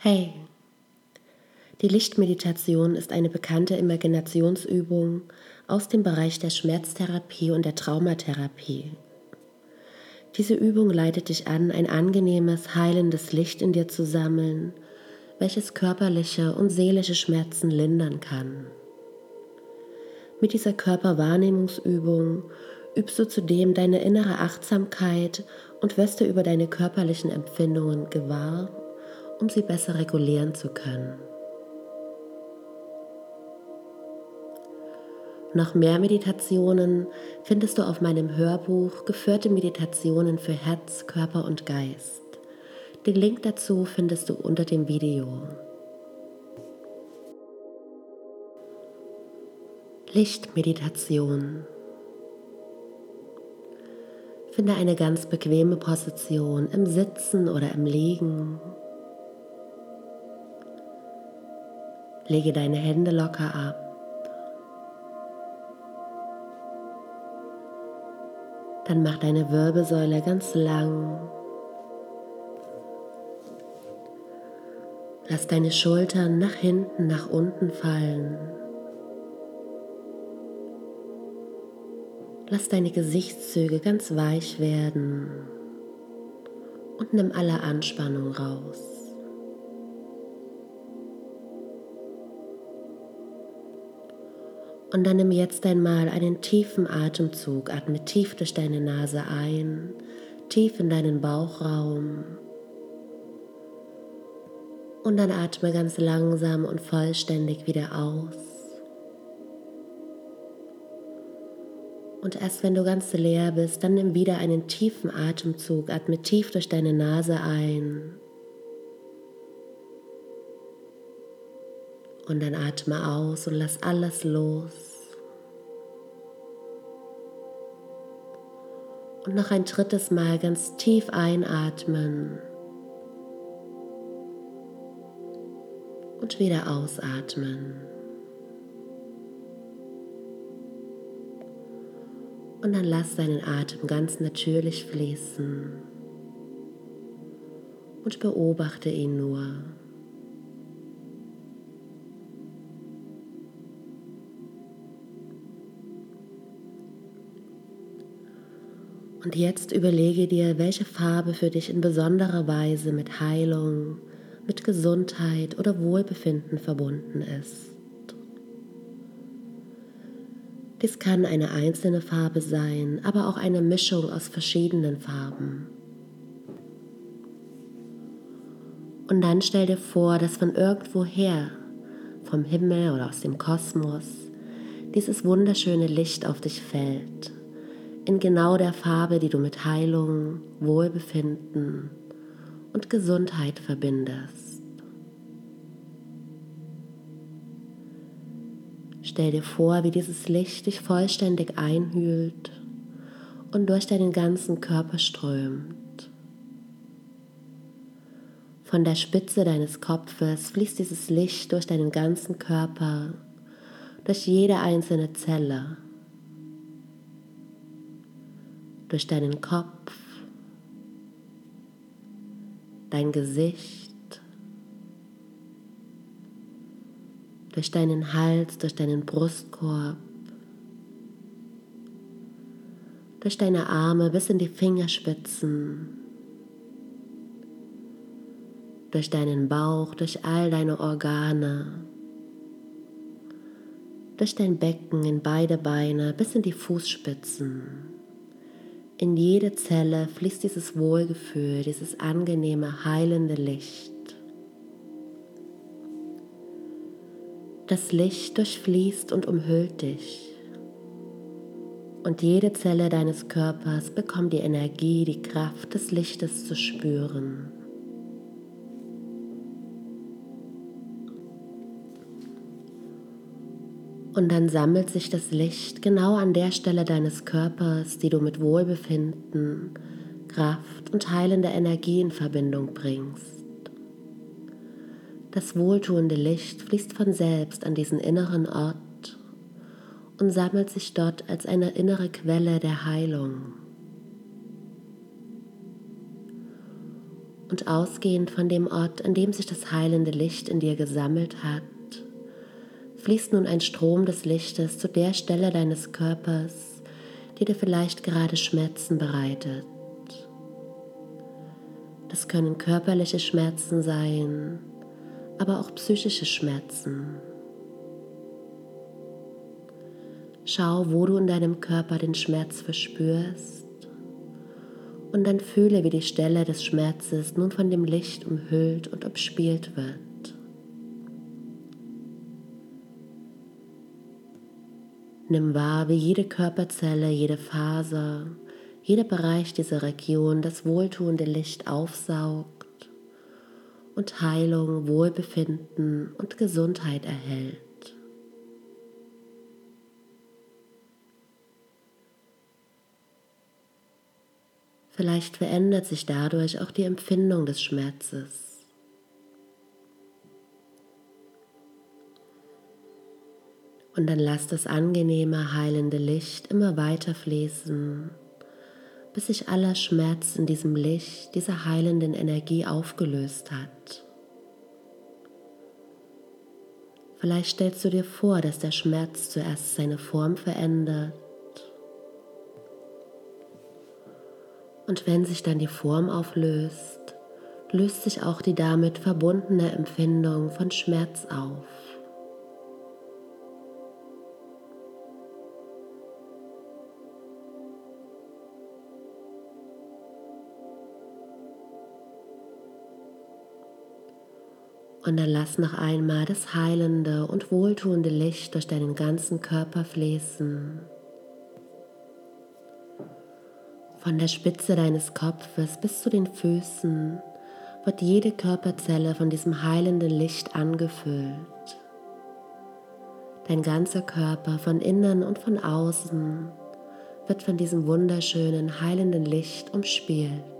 Hey, die Lichtmeditation ist eine bekannte Imaginationsübung aus dem Bereich der Schmerztherapie und der Traumatherapie. Diese Übung leitet dich an, ein angenehmes, heilendes Licht in dir zu sammeln, welches körperliche und seelische Schmerzen lindern kann. Mit dieser Körperwahrnehmungsübung übst du zudem deine innere Achtsamkeit und wirst du über deine körperlichen Empfindungen gewahr um sie besser regulieren zu können. Noch mehr Meditationen findest du auf meinem Hörbuch Geführte Meditationen für Herz, Körper und Geist. Den Link dazu findest du unter dem Video. Lichtmeditation. Finde eine ganz bequeme Position im Sitzen oder im Liegen Lege deine Hände locker ab. Dann mach deine Wirbelsäule ganz lang. Lass deine Schultern nach hinten, nach unten fallen. Lass deine Gesichtszüge ganz weich werden und nimm alle Anspannung raus. Und dann nimm jetzt einmal einen tiefen Atemzug. Atme tief durch deine Nase ein, tief in deinen Bauchraum. Und dann atme ganz langsam und vollständig wieder aus. Und erst wenn du ganz leer bist, dann nimm wieder einen tiefen Atemzug. Atme tief durch deine Nase ein Und dann atme aus und lass alles los. Und noch ein drittes Mal ganz tief einatmen. Und wieder ausatmen. Und dann lass deinen Atem ganz natürlich fließen. Und beobachte ihn nur. Und jetzt überlege dir, welche Farbe für dich in besonderer Weise mit Heilung, mit Gesundheit oder Wohlbefinden verbunden ist. Dies kann eine einzelne Farbe sein, aber auch eine Mischung aus verschiedenen Farben. Und dann stell dir vor, dass von irgendwoher, vom Himmel oder aus dem Kosmos, dieses wunderschöne Licht auf dich fällt in genau der Farbe, die du mit Heilung, Wohlbefinden und Gesundheit verbindest. Stell dir vor, wie dieses Licht dich vollständig einhüllt und durch deinen ganzen Körper strömt. Von der Spitze deines Kopfes fließt dieses Licht durch deinen ganzen Körper, durch jede einzelne Zelle durch deinen Kopf, dein Gesicht, durch deinen Hals, durch deinen Brustkorb, durch deine Arme bis in die Fingerspitzen, durch deinen Bauch, durch all deine Organe, durch dein Becken in beide Beine bis in die Fußspitzen. In jede Zelle fließt dieses Wohlgefühl, dieses angenehme, heilende Licht. Das Licht durchfließt und umhüllt dich. Und jede Zelle deines Körpers bekommt die Energie, die Kraft des Lichtes zu spüren. Und dann sammelt sich das Licht genau an der Stelle deines Körpers, die du mit Wohlbefinden, Kraft und heilender Energie in Verbindung bringst. Das wohltuende Licht fließt von selbst an diesen inneren Ort und sammelt sich dort als eine innere Quelle der Heilung. Und ausgehend von dem Ort, an dem sich das heilende Licht in dir gesammelt hat, fließt nun ein Strom des Lichtes zu der Stelle deines Körpers, die dir vielleicht gerade Schmerzen bereitet. Das können körperliche Schmerzen sein, aber auch psychische Schmerzen. Schau, wo du in deinem Körper den Schmerz verspürst und dann fühle, wie die Stelle des Schmerzes nun von dem Licht umhüllt und umspielt wird. Nimm wahr, wie jede Körperzelle, jede Faser, jeder Bereich dieser Region das wohltuende Licht aufsaugt und Heilung, Wohlbefinden und Gesundheit erhält. Vielleicht verändert sich dadurch auch die Empfindung des Schmerzes. Und dann lass das angenehme, heilende Licht immer weiter fließen, bis sich aller Schmerz in diesem Licht, dieser heilenden Energie aufgelöst hat. Vielleicht stellst du dir vor, dass der Schmerz zuerst seine Form verändert Und wenn sich dann die Form auflöst, löst sich auch die damit verbundene Empfindung von Schmerz auf. Und dann lass noch einmal das heilende und wohltuende Licht durch deinen ganzen Körper fließen. Von der Spitze deines Kopfes bis zu den Füßen wird jede Körperzelle von diesem heilenden Licht angefüllt. Dein ganzer Körper von innen und von außen wird von diesem wunderschönen heilenden Licht umspielt.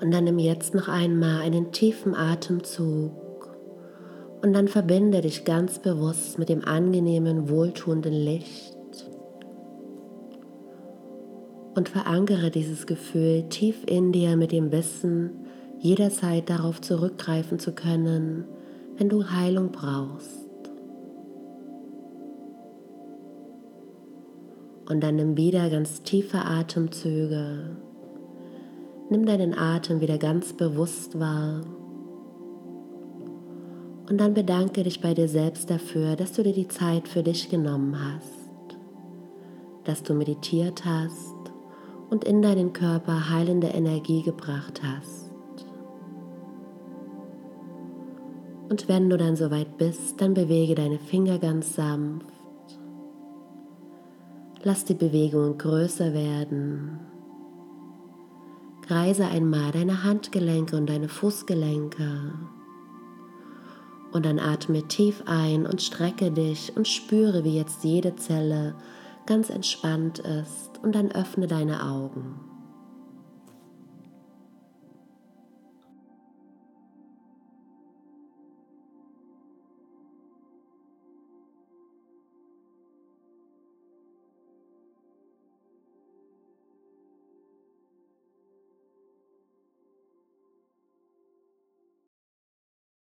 Und dann nimm jetzt noch einmal einen tiefen Atemzug und dann verbinde dich ganz bewusst mit dem angenehmen, wohltuenden Licht und verankere dieses Gefühl tief in dir mit dem Wissen, jederzeit darauf zurückgreifen zu können, wenn du Heilung brauchst. Und dann nimm wieder ganz tiefe Atemzüge. Nimm deinen Atem wieder ganz bewusst wahr und dann bedanke dich bei dir selbst dafür, dass du dir die Zeit für dich genommen hast, dass du meditiert hast und in deinen Körper heilende Energie gebracht hast. Und wenn du dann soweit bist, dann bewege deine Finger ganz sanft. Lass die Bewegungen größer werden. Kreise einmal deine Handgelenke und deine Fußgelenke. Und dann atme tief ein und strecke dich und spüre, wie jetzt jede Zelle ganz entspannt ist. Und dann öffne deine Augen.